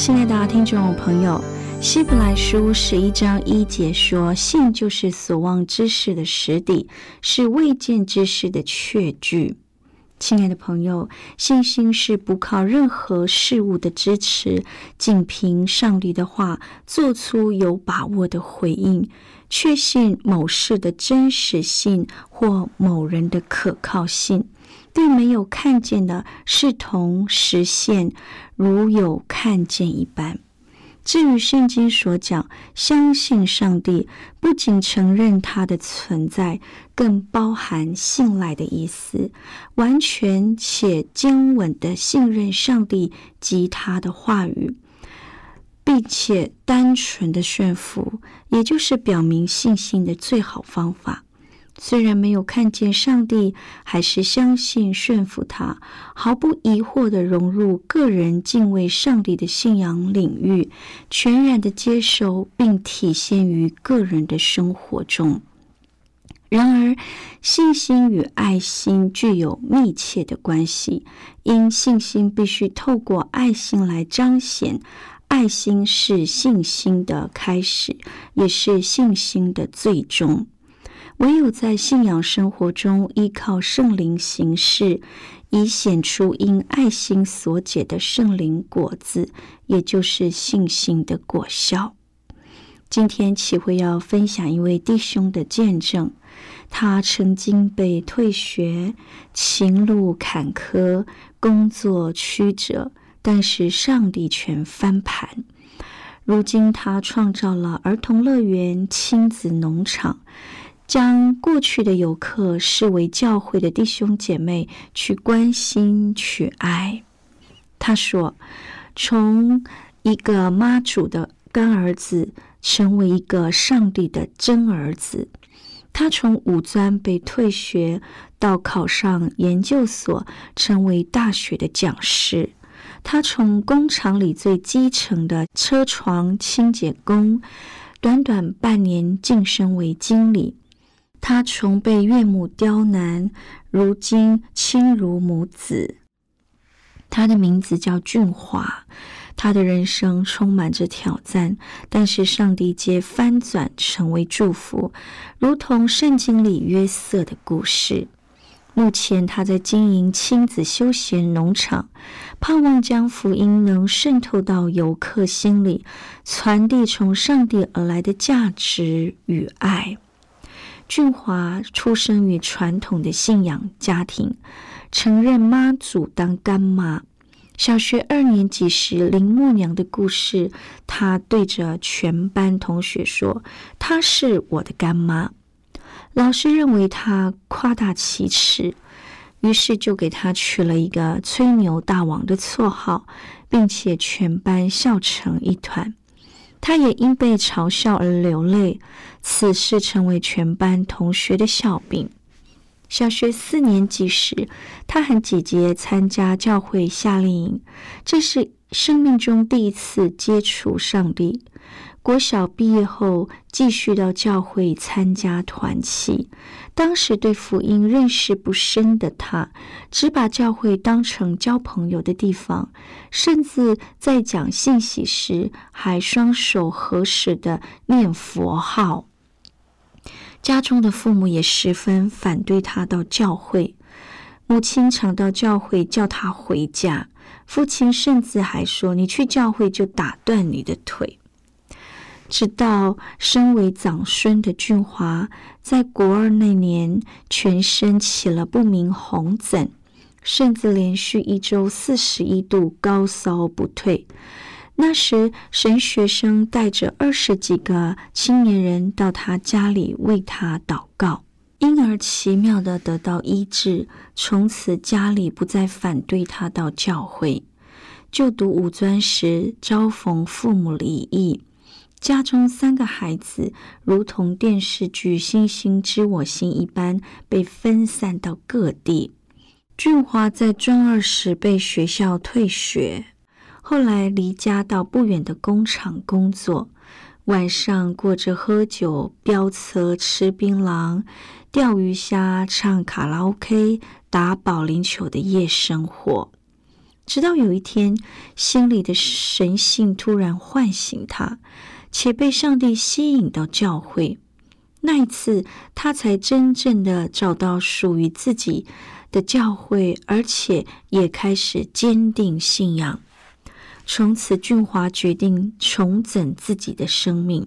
亲爱的听众朋友。希伯来书十一章一节说：“信就是所望之事的实底，是未见之事的确据。”亲爱的朋友，信心是不靠任何事物的支持，仅凭上帝的话做出有把握的回应，确信某事的真实性或某人的可靠性，并没有看见的视同实现，如有看见一般。至于圣经所讲，相信上帝，不仅承认他的存在，更包含信赖的意思，完全且坚稳的信任上帝及他的话语，并且单纯的顺服，也就是表明信心的最好方法。虽然没有看见上帝，还是相信顺服他，毫不疑惑的融入个人敬畏上帝的信仰领域，全然的接受并体现于个人的生活中。然而，信心与爱心具有密切的关系，因信心必须透过爱心来彰显，爱心是信心的开始，也是信心的最终。唯有在信仰生活中依靠圣灵行事，以显出因爱心所结的圣灵果子，也就是信心的果效。今天启会要分享一位弟兄的见证，他曾经被退学、情路坎坷、工作曲折，但是上帝全翻盘。如今他创造了儿童乐园、亲子农场。将过去的游客视为教会的弟兄姐妹，去关心、去爱。他说：“从一个妈祖的干儿子，成为一个上帝的真儿子。他从五专被退学，到考上研究所，成为大学的讲师。他从工厂里最基层的车床清洁工，短短半年晋升为经理。”他从被岳母刁难，如今亲如母子。他的名字叫俊华，他的人生充满着挑战，但是上帝皆翻转成为祝福，如同圣经里约瑟的故事。目前他在经营亲子休闲农场，盼望将福音能渗透到游客心里，传递从上帝而来的价值与爱。俊华出生于传统的信仰家庭，承认妈祖当干妈。小学二年级时，林默娘的故事，他对着全班同学说：“她是我的干妈。”老师认为他夸大其词，于是就给他取了一个“吹牛大王”的绰号，并且全班笑成一团。他也因被嘲笑而流泪，此事成为全班同学的笑柄。小学四年级时，他和姐姐参加教会夏令营，这是生命中第一次接触上帝。国小毕业后，继续到教会参加团契。当时对福音认识不深的他，只把教会当成交朋友的地方，甚至在讲信息时还双手合十的念佛号。家中的父母也十分反对他到教会。母亲常到教会叫他回家，父亲甚至还说：“你去教会就打断你的腿。”直到身为长孙的俊华在国二那年，全身起了不明红疹，甚至连续一周四十一度高烧不退。那时，神学生带着二十几个青年人到他家里为他祷告，因而奇妙的得到医治。从此，家里不再反对他到教会就读五专时，遭逢父母离异，家中三个孩子如同电视剧《星星知我心》一般被分散到各地。俊华在专二时被学校退学。后来离家到不远的工厂工作，晚上过着喝酒、飙车、吃槟榔、钓鱼虾、唱卡拉 OK、打保龄球的夜生活。直到有一天，心里的神性突然唤醒他，且被上帝吸引到教会。那一次，他才真正的找到属于自己的教会，而且也开始坚定信仰。从此，俊华决定重整自己的生命，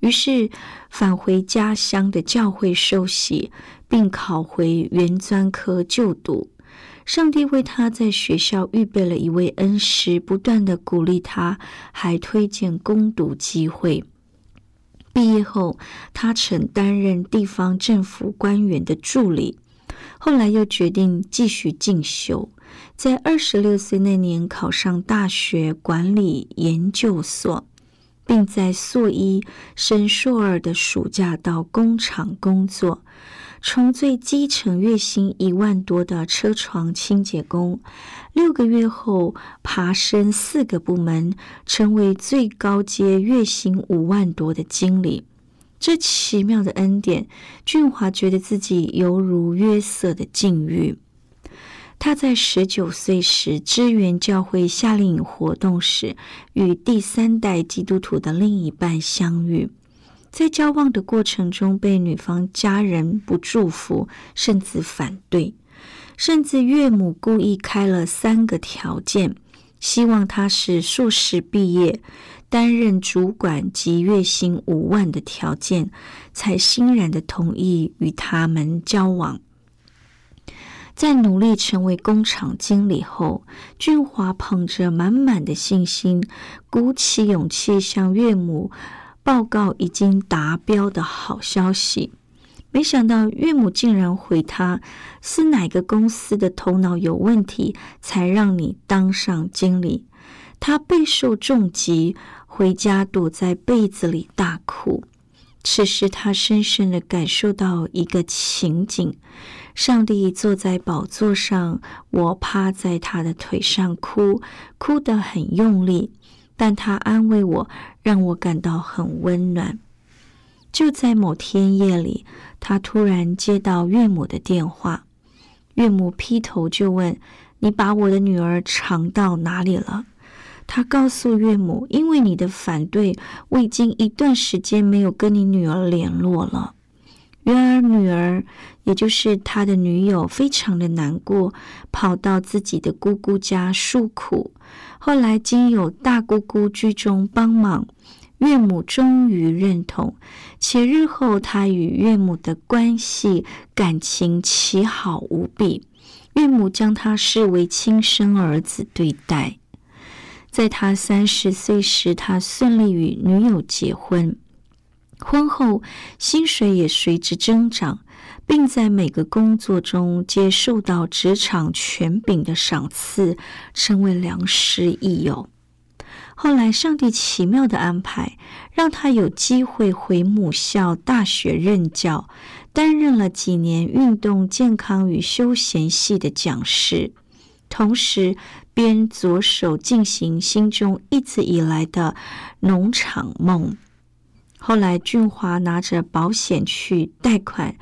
于是返回家乡的教会受洗，并考回原专科就读。上帝为他在学校预备了一位恩师，不断的鼓励他，还推荐攻读机会。毕业后，他曾担任地方政府官员的助理，后来又决定继续进修。在二十六岁那年，考上大学管理研究所，并在硕一升硕二的暑假到工厂工作，从最基层月薪一万多的车床清洁工，六个月后爬升四个部门，成为最高阶月薪五万多的经理。这奇妙的恩典，俊华觉得自己犹如约瑟的境遇。他在十九岁时支援教会夏令营活动时，与第三代基督徒的另一半相遇，在交往的过程中被女方家人不祝福，甚至反对，甚至岳母故意开了三个条件，希望他是硕士毕业、担任主管及月薪五万的条件，才欣然的同意与他们交往。在努力成为工厂经理后，俊华捧着满满的信心，鼓起勇气向岳母报告已经达标的好消息。没想到岳母竟然回他：“是哪个公司的头脑有问题，才让你当上经理？”他备受重击，回家躲在被子里大哭。此时，他深深的感受到一个情景。上帝坐在宝座上，我趴在他的腿上哭，哭得很用力，但他安慰我，让我感到很温暖。就在某天夜里，他突然接到岳母的电话，岳母劈头就问：“你把我的女儿藏到哪里了？”他告诉岳母：“因为你的反对，我已经一段时间没有跟你女儿联络了。”然而，女儿，也就是他的女友，非常的难过，跑到自己的姑姑家诉苦。后来，经有大姑姑居中帮忙，岳母终于认同，且日后他与岳母的关系感情奇好无比，岳母将他视为亲生儿子对待。在他三十岁时，他顺利与女友结婚。婚后，薪水也随之增长，并在每个工作中接受到职场权柄的赏赐，成为良师益友。后来，上帝奇妙的安排，让他有机会回母校大学任教，担任了几年运动健康与休闲系的讲师，同时边着手进行心中一直以来的农场梦。后来，俊华拿着保险去贷款，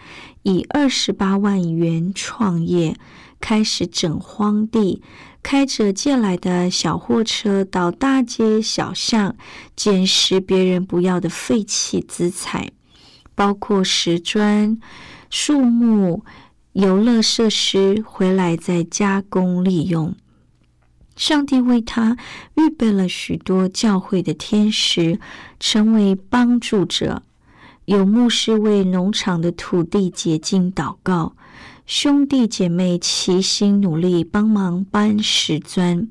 以二十八万元创业，开始整荒地，开着借来的小货车到大街小巷捡拾别人不要的废弃资产，包括石砖、树木、游乐设施回来再加工利用。上帝为他预备了许多教会的天使，成为帮助者。有牧师为农场的土地洁净祷告，兄弟姐妹齐心努力帮忙搬石砖。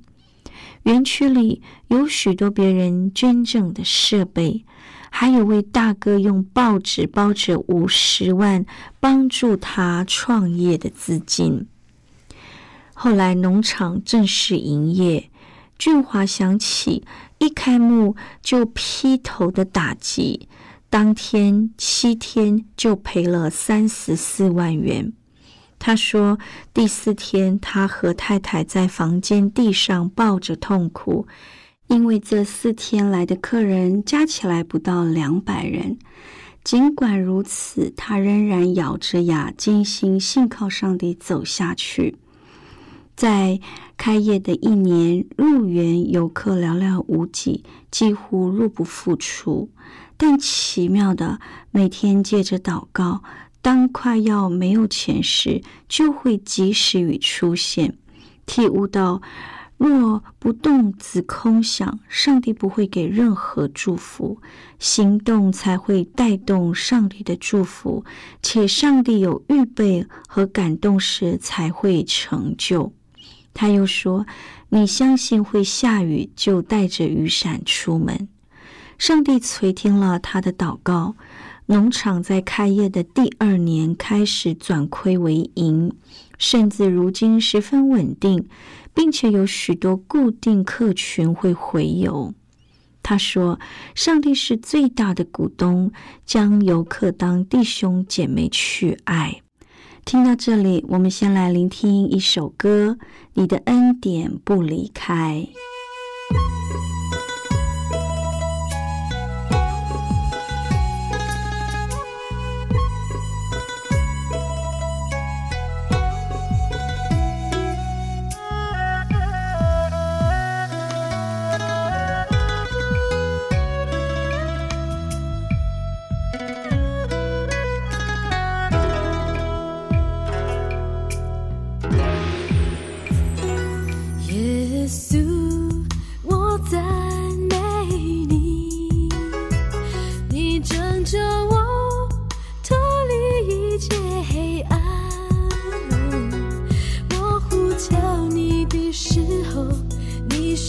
园区里有许多别人捐赠的设备，还有位大哥用报纸包着五十万帮助他创业的资金。后来农场正式营业，俊华想起一开幕就劈头的打击，当天七天就赔了三十四万元。他说：“第四天，他和太太在房间地上抱着痛哭，因为这四天来的客人加起来不到两百人。尽管如此，他仍然咬着牙，坚信信靠上帝走下去。在开业的一年，入园游客寥寥无几，几乎入不敷出。但奇妙的，每天借着祷告。”当快要没有钱时，就会及时雨出现，体悟到若不动子空想，上帝不会给任何祝福，行动才会带动上帝的祝福，且上帝有预备和感动时才会成就。他又说：“你相信会下雨，就带着雨伞出门。”上帝垂听了他的祷告。农场在开业的第二年开始转亏为盈，甚至如今十分稳定，并且有许多固定客群会回游。他说：“上帝是最大的股东，将游客当弟兄姐妹去爱。”听到这里，我们先来聆听一首歌：《你的恩典不离开》。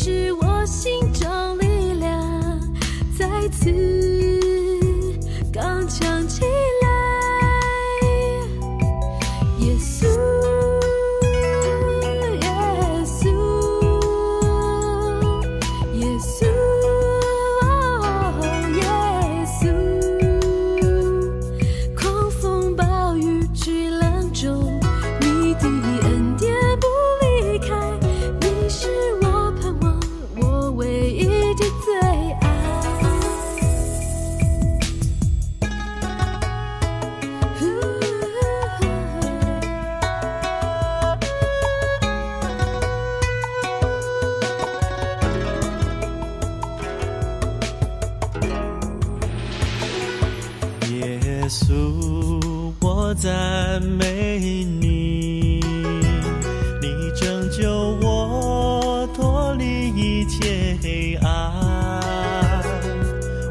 是我心中力量再次赞美你，你拯救我脱离一切黑暗，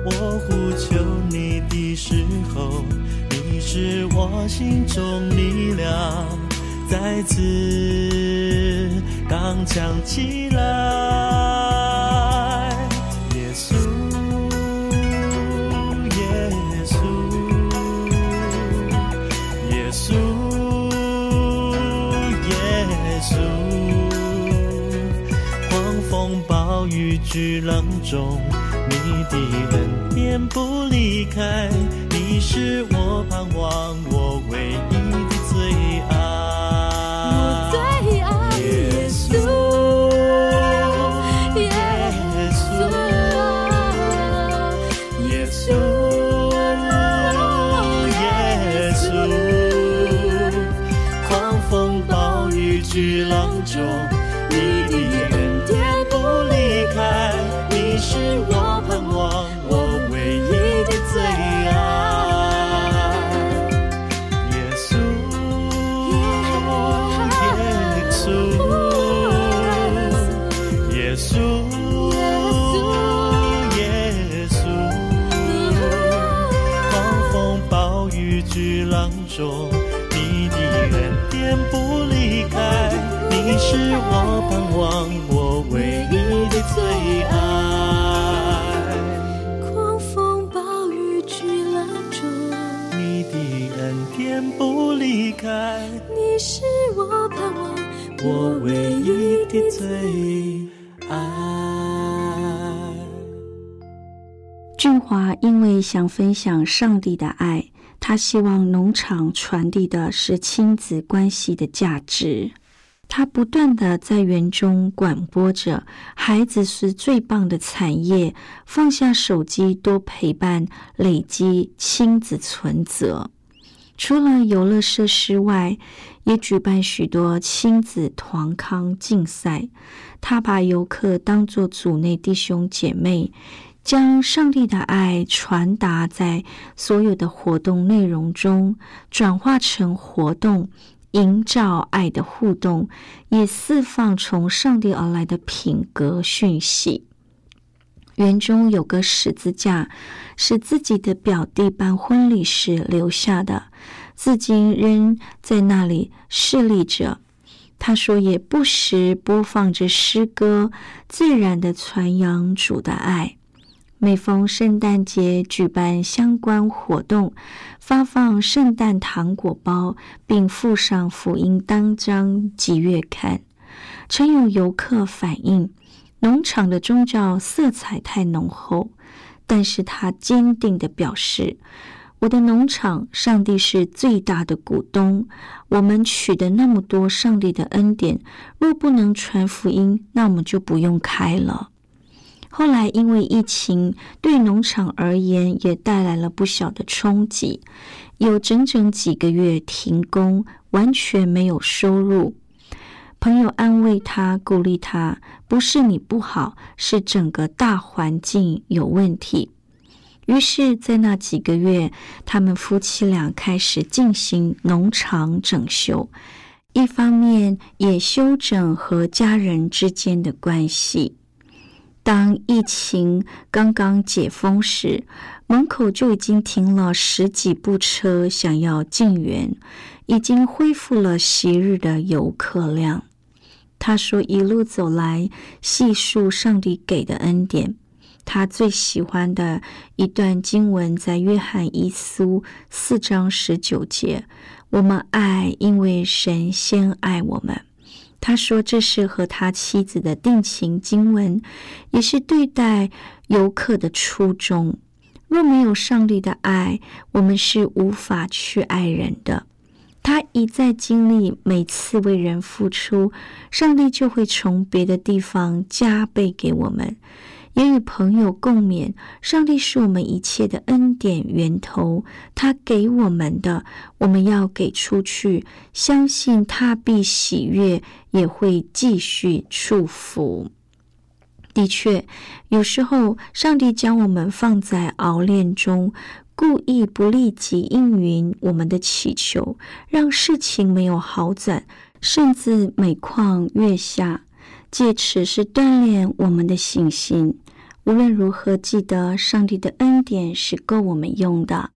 我呼求你的时候，你是我心中力量，再次刚强起来。巨浪中，你的恩典不离开，你是我盼望，我盼望，我唯一的最爱。狂风暴雨巨浪中，你的恩典不离开，你是我盼望，我唯一的最爱。俊华因为想分享上帝的爱，他希望农场传递的是亲子关系的价值。他不断的在园中广播着：“孩子是最棒的产业，放下手机，多陪伴，累积亲子存折。”除了游乐设施外，也举办许多亲子团康竞赛。他把游客当作组内弟兄姐妹。将上帝的爱传达在所有的活动内容中，转化成活动，营造爱的互动，也释放从上帝而来的品格讯息。园中有个十字架，是自己的表弟办婚礼时留下的，至今仍在那里侍立着。他说，也不时播放着诗歌，自然的传扬主的爱。每逢圣诞节，举办相关活动，发放圣诞糖果包，并附上福音单张及月刊。曾有游客反映，农场的宗教色彩太浓厚，但是他坚定的表示：“我的农场，上帝是最大的股东。我们取得那么多上帝的恩典，若不能传福音，那我们就不用开了。”后来，因为疫情对农场而言也带来了不小的冲击，有整整几个月停工，完全没有收入。朋友安慰他，鼓励他：“不是你不好，是整个大环境有问题。”于是，在那几个月，他们夫妻俩开始进行农场整修，一方面也修整和家人之间的关系。当疫情刚刚解封时，门口就已经停了十几部车，想要进园，已经恢复了昔日的游客量。他说：“一路走来，细数上帝给的恩典。他最喜欢的一段经文在约翰一书四章十九节：我们爱，因为神先爱我们。”他说：“这是和他妻子的定情经文，也是对待游客的初衷。若没有上帝的爱，我们是无法去爱人的。他一再经历，每次为人付出，上帝就会从别的地方加倍给我们。”也与朋友共勉：上帝是我们一切的恩典源头，他给我们的，我们要给出去，相信他必喜悦，也会继续祝福。的确，有时候上帝将我们放在熬炼中，故意不立即应允我们的祈求，让事情没有好转，甚至每况愈下。借此是锻炼我们的信心。无论如何，记得上帝的恩典是够我们用的。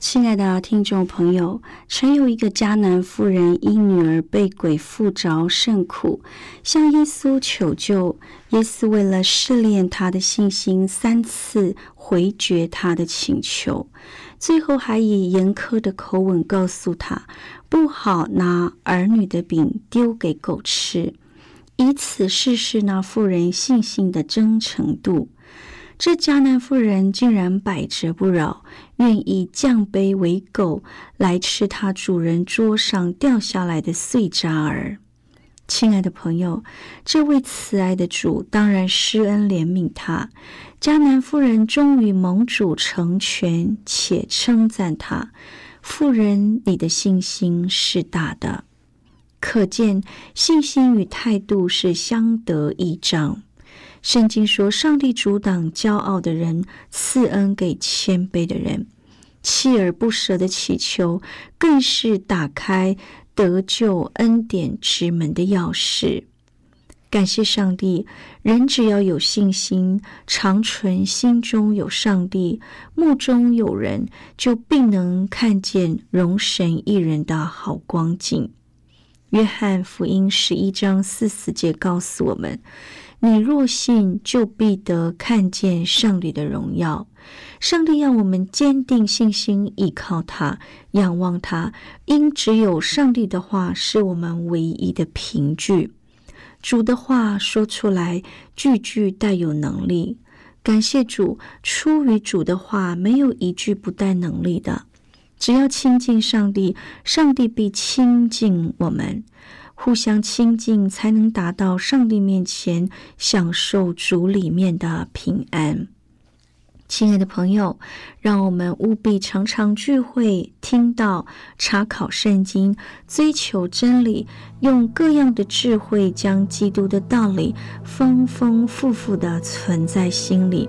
亲爱的听众朋友，曾有一个迦南妇人，因女儿被鬼附着，甚苦，向耶稣求救。耶稣为了试炼他的信心，三次回绝他的请求，最后还以严苛的口吻告诉他，不好拿儿女的饼丢给狗吃。以此试试那妇人信心的真诚度。这迦南妇人竟然百折不挠，愿意降卑为狗来吃他主人桌上掉下来的碎渣儿。亲爱的朋友，这位慈爱的主当然施恩怜悯他。迦南妇人终于蒙主成全，且称赞他：“妇人，你的信心是大的。”可见信心与态度是相得益彰。圣经说：“上帝阻挡骄傲的人，赐恩给谦卑的人。锲而不舍的祈求，更是打开得救恩典之门的钥匙。”感谢上帝，人只要有信心，长存心中有上帝，目中有人，就必能看见容神一人的好光景。约翰福音十一章四四节告诉我们：“你若信，就必得看见上帝的荣耀。”上帝要我们坚定信心，依靠他，仰望他，因只有上帝的话是我们唯一的凭据。主的话说出来，句句带有能力。感谢主，出于主的话，没有一句不带能力的。只要亲近上帝，上帝必亲近我们。互相亲近，才能达到上帝面前享受主里面的平安。亲爱的朋友，让我们务必常常聚会、听到、查考圣经、追求真理，用各样的智慧将基督的道理丰丰富富的存在心里，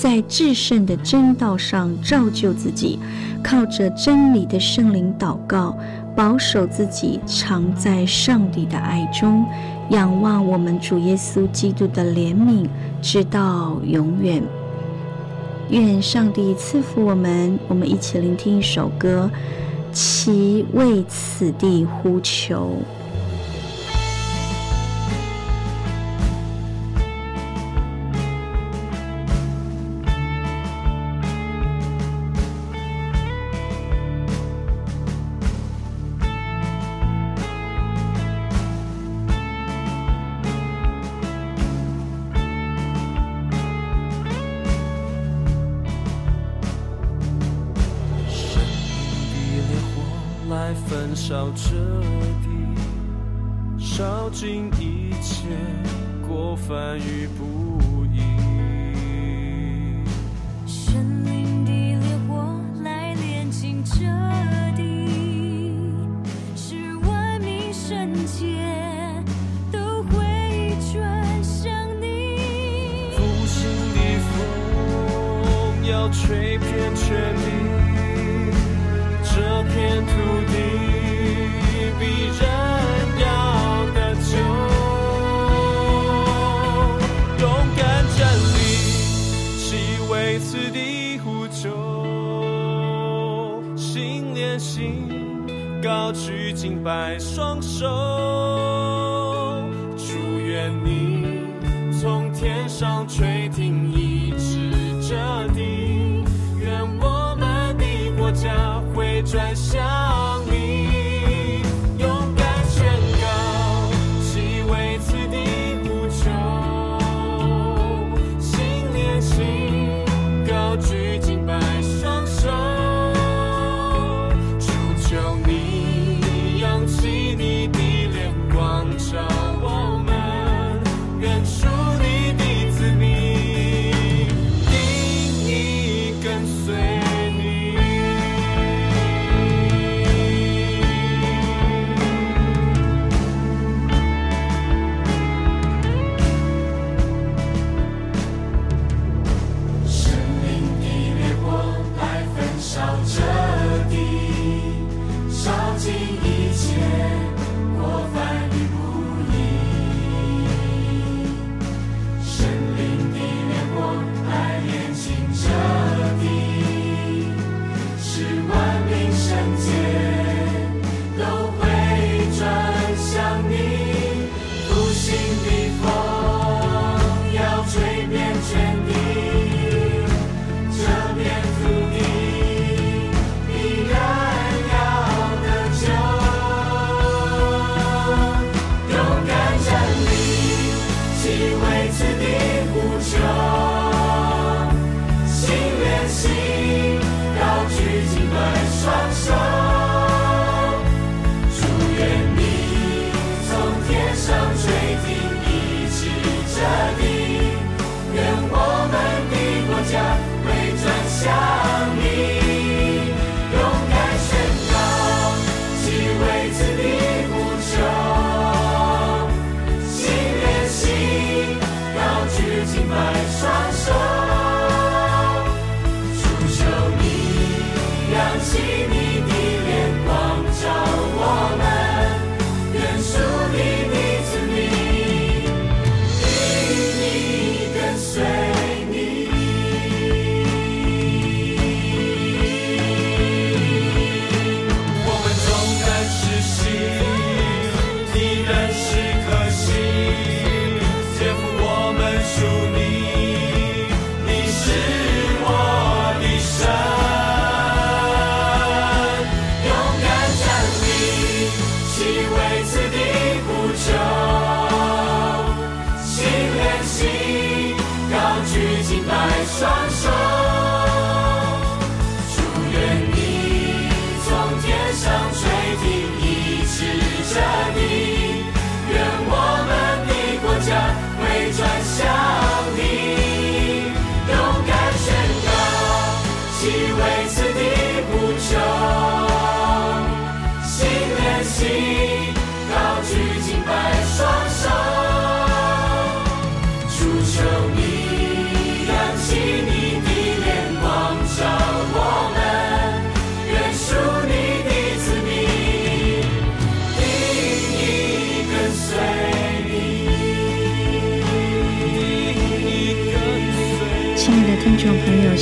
在至圣的真道上造就自己，靠着真理的圣灵祷告，保守自己常在上帝的爱中，仰望我们主耶稣基督的怜悯，直到永远。愿上帝赐福我们，我们一起聆听一首歌，其为此地呼求。烧彻底，烧尽一切过犯与不高举敬拜双手，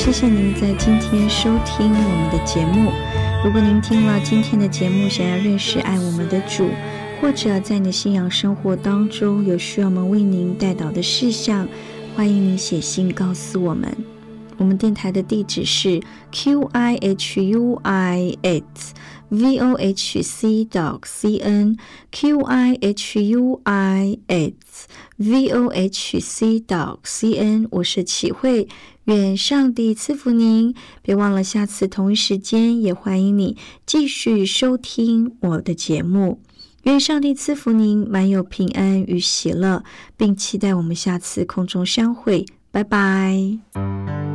谢谢您在今天收听我们的节目。如果您听了今天的节目，想要认识爱我们的主，或者在你的信仰生活当中有需要我们为您带导的事项，欢迎你写信告诉我们。我们电台的地址是 q i h u i s v o h c dot c n q i h u i s v o h c dot c n。我是启慧，愿上帝赐福您。别忘了下次同一时间，也欢迎你继续收听我的节目。愿上帝赐福您，满有平安与喜乐，并期待我们下次空中相会。拜拜。